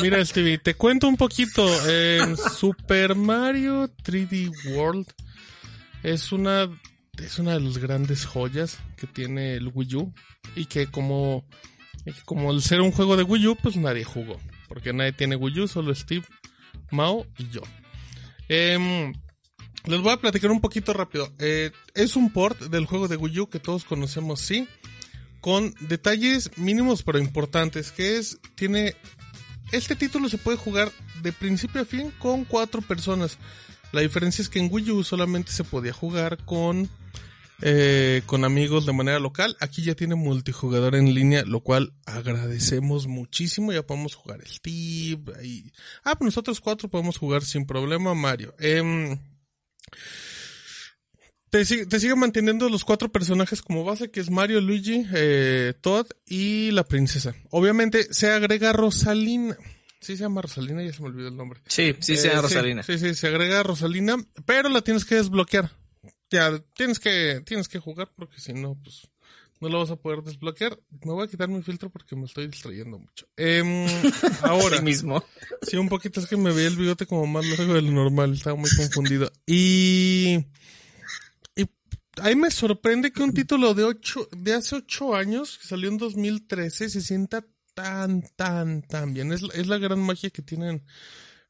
Mira, Stevie, te cuento un poquito. Super Mario 3D World es una, es una de las grandes joyas que tiene el Wii U y que como, como el ser un juego de Wii U, pues nadie jugó. Porque nadie tiene Wii U, solo Steve, Mao y yo. Em, les voy a platicar un poquito rápido. Eh, es un port del juego de Wii U que todos conocemos, sí. Con detalles mínimos pero importantes. Que es, tiene... Este título se puede jugar de principio a fin con cuatro personas. La diferencia es que en Wii U solamente se podía jugar con, eh, con amigos de manera local. Aquí ya tiene multijugador en línea, lo cual agradecemos muchísimo. Ya podemos jugar Steve. Y... Ah, pues nosotros cuatro podemos jugar sin problema Mario. Eh, te, sigue, manteniendo los cuatro personajes como base, que es Mario, Luigi, eh, Todd y la princesa. Obviamente se agrega Rosalina. Sí se llama Rosalina, ya se me olvidó el nombre. Sí, sí se llama eh, Rosalina. Sí, sí, se agrega Rosalina, pero la tienes que desbloquear. Ya, tienes que, tienes que jugar porque si no, pues no lo vas a poder desbloquear. Me voy a quitar mi filtro porque me estoy distrayendo mucho. Eh, ahora. mismo. Sí, un poquito es que me veía el bigote como más largo de lo normal. Estaba muy confundido. Y. Ahí me sorprende que un título de ocho, de hace ocho años, que salió en 2013, se sienta tan, tan, tan bien. Es, la gran magia que tienen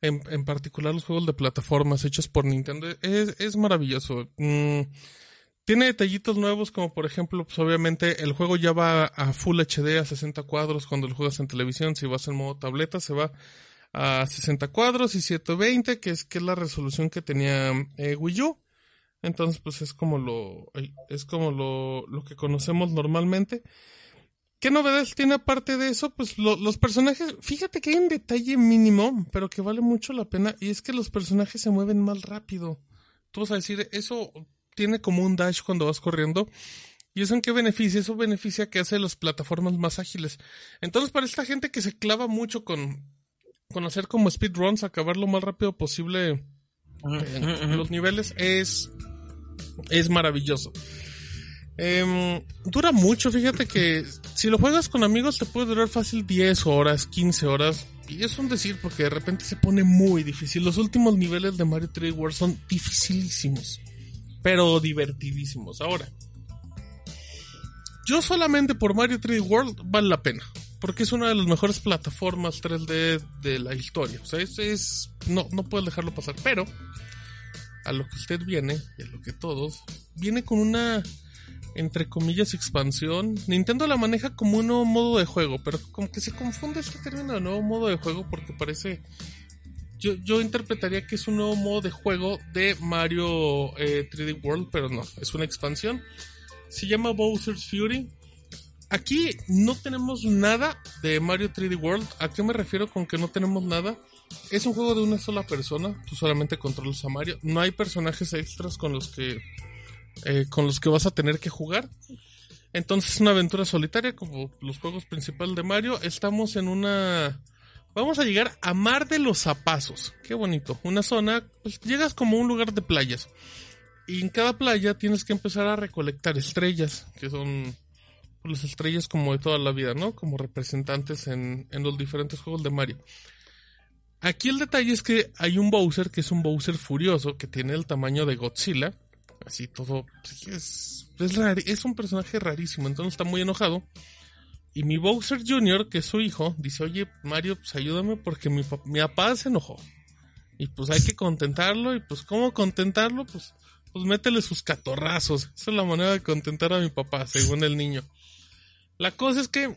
en, en, particular los juegos de plataformas hechos por Nintendo. Es, es maravilloso. Mm, tiene detallitos nuevos como por ejemplo, pues obviamente el juego ya va a Full HD a 60 cuadros cuando lo juegas en televisión. Si vas en modo tableta se va a 60 cuadros y 120, que es que es la resolución que tenía eh, Wii U. Entonces, pues es como lo es como lo, lo que conocemos normalmente. ¿Qué novedades tiene aparte de eso? Pues los personajes, fíjate que hay un detalle mínimo, pero que vale mucho la pena, y es que los personajes se mueven más rápido. Tú vas a decir, eso tiene como un dash cuando vas corriendo. ¿Y eso en qué beneficia? Eso beneficia que hace las plataformas más ágiles. Entonces, para esta gente que se clava mucho con, con hacer como speedruns, acabar lo más rápido posible en los niveles, es, es maravilloso. Em, dura mucho, fíjate que si lo juegas con amigos te puede durar fácil 10 horas, 15 horas. Y es un decir porque de repente se pone muy difícil. Los últimos niveles de Mario 3D World son dificilísimos pero divertidísimos. Ahora, yo solamente por Mario 3D World vale la pena, porque es una de las mejores plataformas 3D de la historia. O sea, es, es no, no puedes dejarlo pasar, pero a lo que usted viene, y a lo que todos, viene con una, entre comillas, expansión. Nintendo la maneja como un nuevo modo de juego, pero como que se confunde este término de nuevo modo de juego porque parece yo, interpretaría que es un nuevo modo de juego de Mario 3D eh, World, pero no, es una expansión. Se llama Bowser's Fury. Aquí no tenemos nada de Mario 3D World. ¿A qué me refiero con que no tenemos nada? Es un juego de una sola persona. Tú solamente controlas a Mario. No hay personajes extras con los que eh, con los que vas a tener que jugar. Entonces es una aventura solitaria como los juegos principales de Mario. Estamos en una Vamos a llegar a Mar de los Zapazos. Qué bonito. Una zona, pues llegas como un lugar de playas. Y en cada playa tienes que empezar a recolectar estrellas, que son pues, las estrellas como de toda la vida, ¿no? Como representantes en, en los diferentes juegos de Mario. Aquí el detalle es que hay un Bowser que es un Bowser furioso, que tiene el tamaño de Godzilla. Así todo. Es, es, es un personaje rarísimo, entonces está muy enojado. Y mi Bowser Jr., que es su hijo, dice, oye, Mario, pues ayúdame porque mi, mi papá se enojó. Y pues hay que contentarlo. Y pues, ¿cómo contentarlo? Pues, pues métele sus catorrazos. Esa es la manera de contentar a mi papá, según el niño. La cosa es que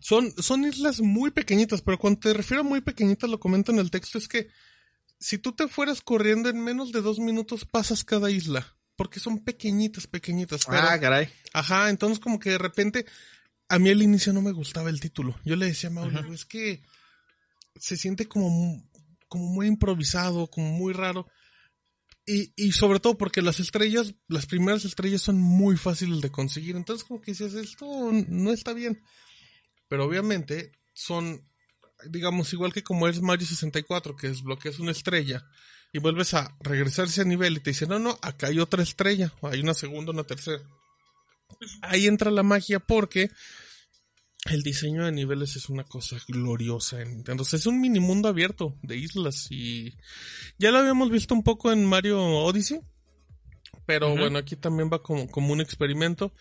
son, son islas muy pequeñitas, pero cuando te refiero a muy pequeñitas, lo comento en el texto, es que si tú te fueras corriendo en menos de dos minutos, pasas cada isla. Porque son pequeñitas, pequeñitas. ah, caray. Ajá, entonces como que de repente a mí al inicio no me gustaba el título. Yo le decía a Mauro, es que se siente como, como muy improvisado, como muy raro. Y, y sobre todo porque las estrellas, las primeras estrellas son muy fáciles de conseguir. Entonces como que dices, esto no está bien. Pero obviamente son, digamos, igual que como es Mario 64, que desbloqueas una estrella y vuelves a regresar ese nivel y te dicen, no, no, acá hay otra estrella, hay una segunda, una tercera ahí entra la magia porque el diseño de niveles es una cosa gloriosa en Nintendo. es un mini mundo abierto de islas y ya lo habíamos visto un poco en Mario Odyssey. Pero bueno, aquí también va como, como un experimento.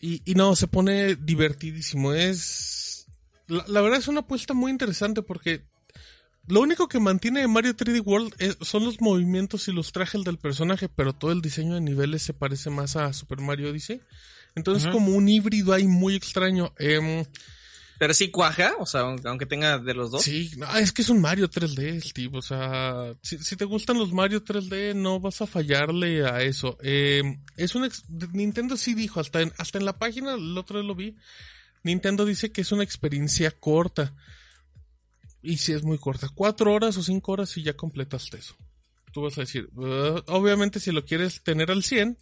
Y, y no, se pone divertidísimo. Es. La, la, verdad es una apuesta muy interesante porque lo único que mantiene Mario 3D World es, son los movimientos y los trajes del personaje, pero todo el diseño de niveles se parece más a Super Mario Odyssey. Entonces, como un híbrido ahí muy extraño. Eh, pero sí cuaja, o sea, aunque tenga de los dos. Sí, no, es que es un Mario 3D, el tipo. O sea, si, si, te gustan los Mario 3D, no vas a fallarle a eso. Eh, es un. Nintendo sí dijo, hasta en, hasta en la página, el otro día lo vi. Nintendo dice que es una experiencia corta. Y sí es muy corta. Cuatro horas o cinco horas y ya completaste eso. Tú vas a decir, obviamente si lo quieres tener al 100,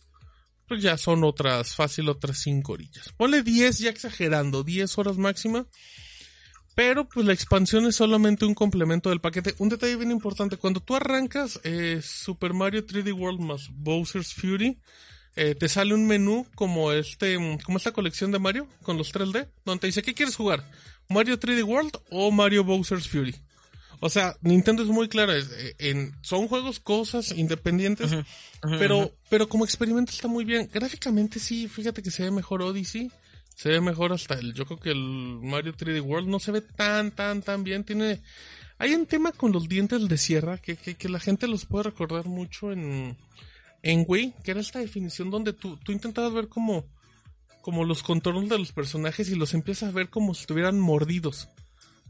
pues ya son otras, fácil, otras 5 orillas. Ponle 10 ya exagerando, 10 horas máxima. Pero pues la expansión es solamente un complemento del paquete. Un detalle bien importante, cuando tú arrancas eh, Super Mario 3D World más Bowser's Fury, eh, te sale un menú como este, como esta colección de Mario con los 3D, donde te dice, ¿qué quieres jugar? ¿Mario 3D World o Mario Bowser's Fury? O sea, Nintendo es muy clara, eh, en, son juegos, cosas independientes, uh -huh, uh -huh, pero, uh -huh. pero como experimento está muy bien. Gráficamente sí, fíjate que se ve mejor Odyssey, se ve mejor hasta el, yo creo que el Mario 3D World no se ve tan, tan, tan bien. Tiene, hay un tema con los dientes de sierra que, que, que la gente los puede recordar mucho en, en Wii, que era esta definición donde tú, tú intentabas ver como, como los contornos de los personajes y los empiezas a ver como si estuvieran mordidos.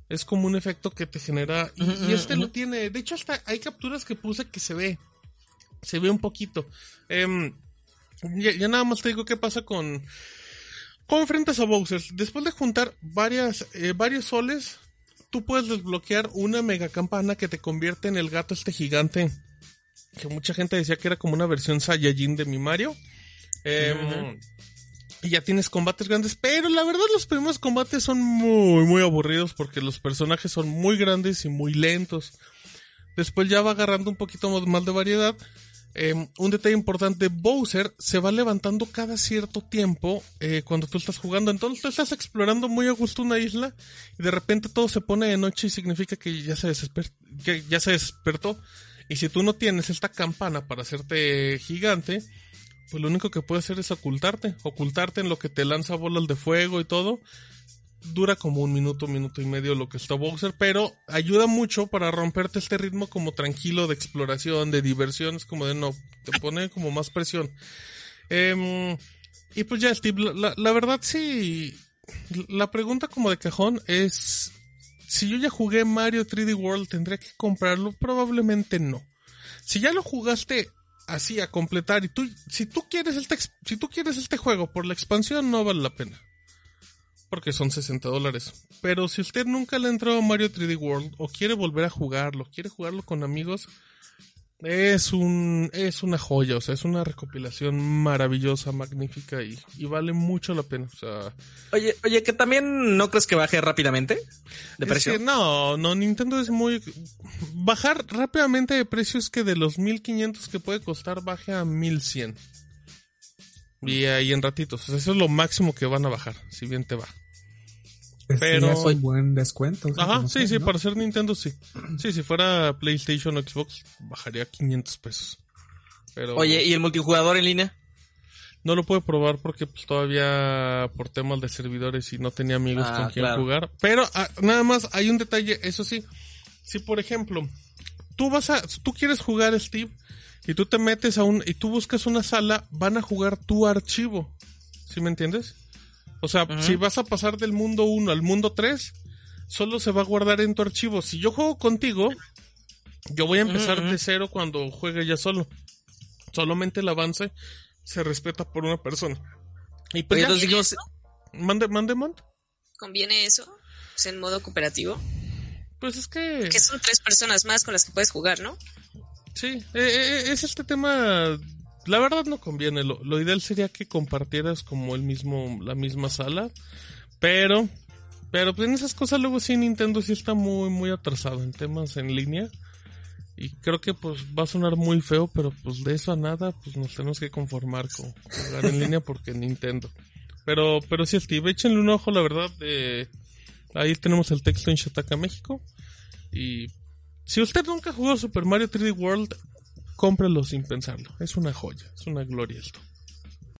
Es como un efecto que te genera. Y, y este lo tiene. De hecho, hasta hay capturas que puse que se ve. Se ve un poquito. Eh, ya, ya, nada más te digo qué pasa con. ¿Cómo enfrentas a Bowser? Después de juntar varias, eh, varios soles, tú puedes desbloquear una mega campana que te convierte en el gato este gigante. Que mucha gente decía que era como una versión Saiyajin de mi Mario. Eh, uh -huh. Y ya tienes combates grandes, pero la verdad los primeros combates son muy, muy aburridos porque los personajes son muy grandes y muy lentos. Después ya va agarrando un poquito más de variedad. Eh, un detalle importante, Bowser se va levantando cada cierto tiempo eh, cuando tú estás jugando. Entonces tú estás explorando muy a gusto una isla y de repente todo se pone de noche y significa que ya se, desesper que ya se despertó. Y si tú no tienes esta campana para hacerte gigante, pues lo único que puede hacer es ocultarte, ocultarte en lo que te lanza bolas de fuego y todo. Dura como un minuto, minuto y medio lo que está Bowser, pero ayuda mucho para romperte este ritmo como tranquilo de exploración, de diversión, es como de no, te pone como más presión. Eh, y pues ya, Steve, la verdad sí, la pregunta como de cajón es, si yo ya jugué Mario 3D World, ¿tendría que comprarlo? Probablemente no. Si ya lo jugaste así a completar y tú si tú quieres este si tú quieres este juego por la expansión no vale la pena porque son 60 dólares pero si usted nunca le ha entrado a Mario 3D World o quiere volver a jugarlo quiere jugarlo con amigos es un es una joya o sea es una recopilación maravillosa magnífica y, y vale mucho la pena o sea. Oye oye que también no crees que baje rápidamente de precio. es que no no Nintendo es muy bajar rápidamente de precio es que de los 1500 que puede costar baje a 1100 y ahí en ratitos o sea, eso es lo máximo que van a bajar si bien te va pero es un buen descuento. ¿sí? Ajá, sí, sí, ¿no? para ser Nintendo sí. Sí, si fuera PlayStation o Xbox, bajaría 500 pesos. Pero Oye, ¿y el multijugador en línea? No lo puedo probar porque pues, todavía por temas de servidores y no tenía amigos ah, con quien claro. jugar. Pero ah, nada más hay un detalle, eso sí. Si por ejemplo, tú vas a tú quieres jugar Steve y tú te metes a un y tú buscas una sala, van a jugar tu archivo. ¿Sí me entiendes? O sea, uh -huh. si vas a pasar del mundo 1 al mundo 3, solo se va a guardar en tu archivo. Si yo juego contigo, yo voy a empezar uh -huh. de cero cuando juegue ya solo. Solamente el avance se respeta por una persona. Y pues Oye, ya. Mande, mande, mande. ¿Conviene eso? ¿Es en modo cooperativo? Pues es que... Que son tres personas más con las que puedes jugar, ¿no? Sí, eh, eh, es este tema la verdad no conviene. Lo, lo, ideal sería que compartieras como el mismo, la misma sala. Pero, pero pues en esas cosas luego sí Nintendo sí está muy, muy atrasado en temas en línea. Y creo que pues va a sonar muy feo, pero pues de eso a nada, pues nos tenemos que conformar con jugar en línea porque Nintendo. Pero, pero sí, Steve, échenle un ojo, la verdad. Eh, ahí tenemos el texto en Shataka México. Y si usted nunca jugó Super Mario 3D World, Cómpralo sin pensarlo. Es una joya, es una gloria esto.